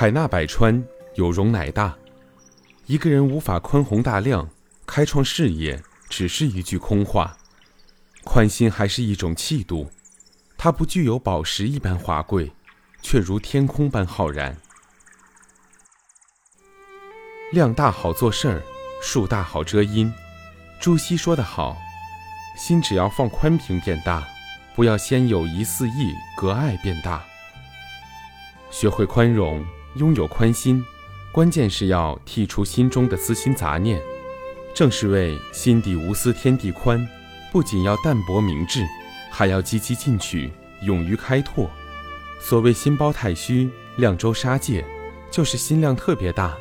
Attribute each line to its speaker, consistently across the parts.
Speaker 1: 海纳百川，有容乃大。一个人无法宽宏大量，开创事业，只是一句空话。宽心还是一种气度，它不具有宝石一般华贵，却如天空般浩然。量大好做事儿，树大好遮阴。朱熹说得好：“心只要放宽平变大，不要先有一四意隔爱变大。”学会宽容，拥有宽心。关键是要剔除心中的私心杂念，正是为心底无私天地宽，不仅要淡泊明志，还要积极进取，勇于开拓。所谓心包太虚，量周沙界，就是心量特别大，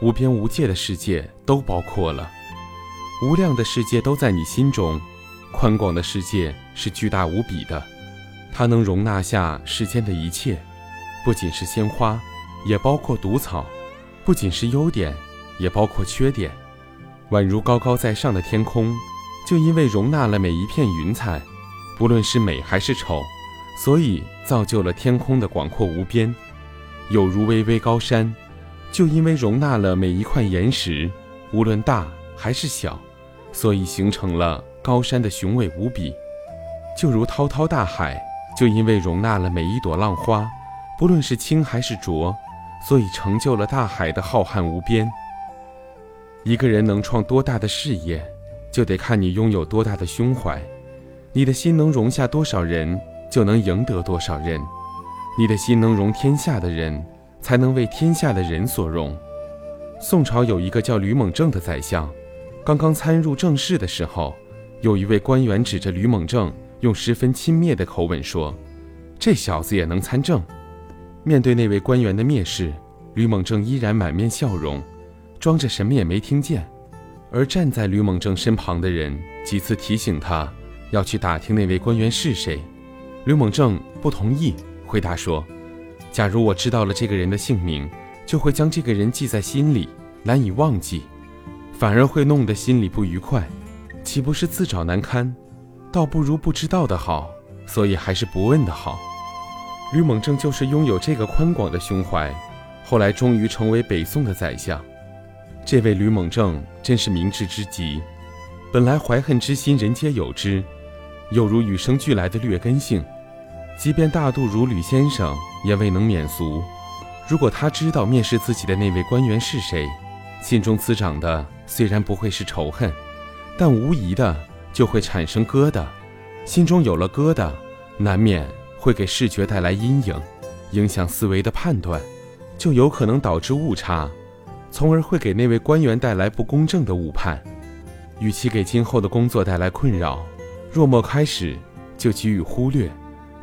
Speaker 1: 无边无界的世界都包括了，无量的世界都在你心中，宽广的世界是巨大无比的，它能容纳下世间的一切，不仅是鲜花，也包括毒草。不仅是优点，也包括缺点，宛如高高在上的天空，就因为容纳了每一片云彩，不论是美还是丑，所以造就了天空的广阔无边；有如巍巍高山，就因为容纳了每一块岩石，无论大还是小，所以形成了高山的雄伟无比；就如滔滔大海，就因为容纳了每一朵浪花，不论是清还是浊。所以成就了大海的浩瀚无边。一个人能创多大的事业，就得看你拥有多大的胸怀。你的心能容下多少人，就能赢得多少人。你的心能容天下的人，才能为天下的人所容。宋朝有一个叫吕蒙正的宰相，刚刚参入政事的时候，有一位官员指着吕蒙正，用十分轻蔑的口吻说：“这小子也能参政。”面对那位官员的蔑视，吕蒙正依然满面笑容，装着什么也没听见。而站在吕蒙正身旁的人几次提醒他要去打听那位官员是谁，吕蒙正不同意，回答说：“假如我知道了这个人的姓名，就会将这个人记在心里，难以忘记，反而会弄得心里不愉快，岂不是自找难堪？倒不如不知道的好，所以还是不问的好。”吕蒙正就是拥有这个宽广的胸怀，后来终于成为北宋的宰相。这位吕蒙正真是明智之极。本来怀恨之心人皆有之，又如与生俱来的劣根性，即便大度如吕先生也未能免俗。如果他知道面试自己的那位官员是谁，心中滋长的虽然不会是仇恨，但无疑的就会产生疙瘩。心中有了疙瘩，难免。会给视觉带来阴影，影响思维的判断，就有可能导致误差，从而会给那位官员带来不公正的误判。与其给今后的工作带来困扰，若莫开始就给予忽略，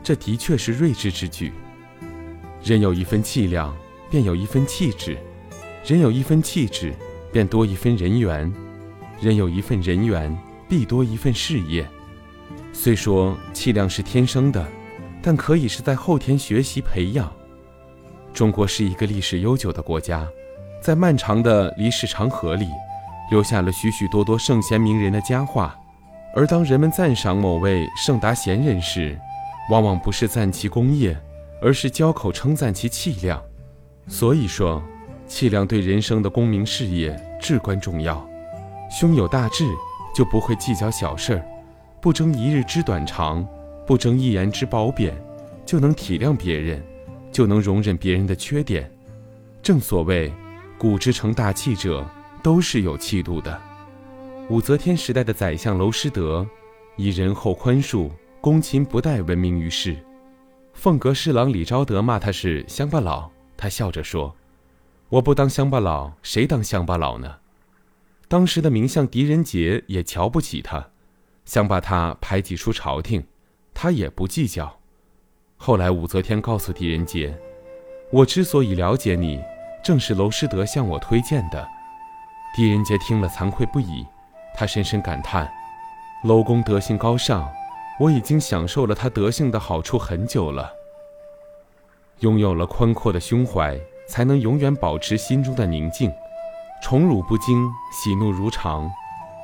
Speaker 1: 这的确是睿智之举。人有一分气量，便有一分气质；人有一分气质，便多一分人缘；人有一份人缘，必多一份事业。虽说气量是天生的。但可以是在后天学习培养。中国是一个历史悠久的国家，在漫长的历史长河里，留下了许许多多圣贤名人的佳话。而当人们赞赏某位圣达贤人时，往往不是赞其功业，而是交口称赞其气量。所以说，气量对人生的功名事业至关重要。胸有大志，就不会计较小事儿，不争一日之短长。不争一言之褒贬，就能体谅别人，就能容忍别人的缺点。正所谓，古之成大器者，都是有气度的。武则天时代的宰相娄师德，以仁厚宽恕、恭勤不怠闻名于世。凤阁侍郎李昭德骂他是乡巴佬，他笑着说：“我不当乡巴佬，谁当乡巴佬呢？”当时的名相狄仁杰也瞧不起他，想把他排挤出朝廷。他也不计较。后来武则天告诉狄仁杰：“我之所以了解你，正是娄师德向我推荐的。”狄仁杰听了惭愧不已，他深深感叹：“娄公德行高尚，我已经享受了他德性的好处很久了。拥有了宽阔的胸怀，才能永远保持心中的宁静，宠辱不惊，喜怒如常，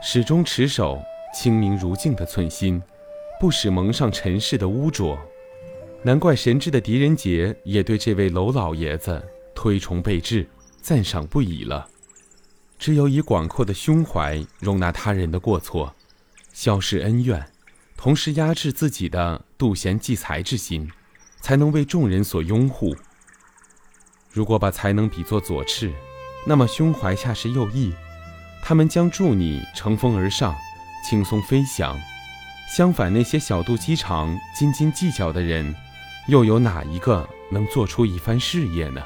Speaker 1: 始终持守清明如镜的寸心。”不使蒙上尘世的污浊，难怪神智的狄仁杰也对这位娄老爷子推崇备至，赞赏不已了。只有以广阔的胸怀容纳他人的过错，消释恩怨，同时压制自己的妒贤忌才之心，才能为众人所拥护。如果把才能比作左翅，那么胸怀恰是右翼，他们将助你乘风而上，轻松飞翔。相反，那些小肚鸡肠、斤斤计较的人，又有哪一个能做出一番事业呢？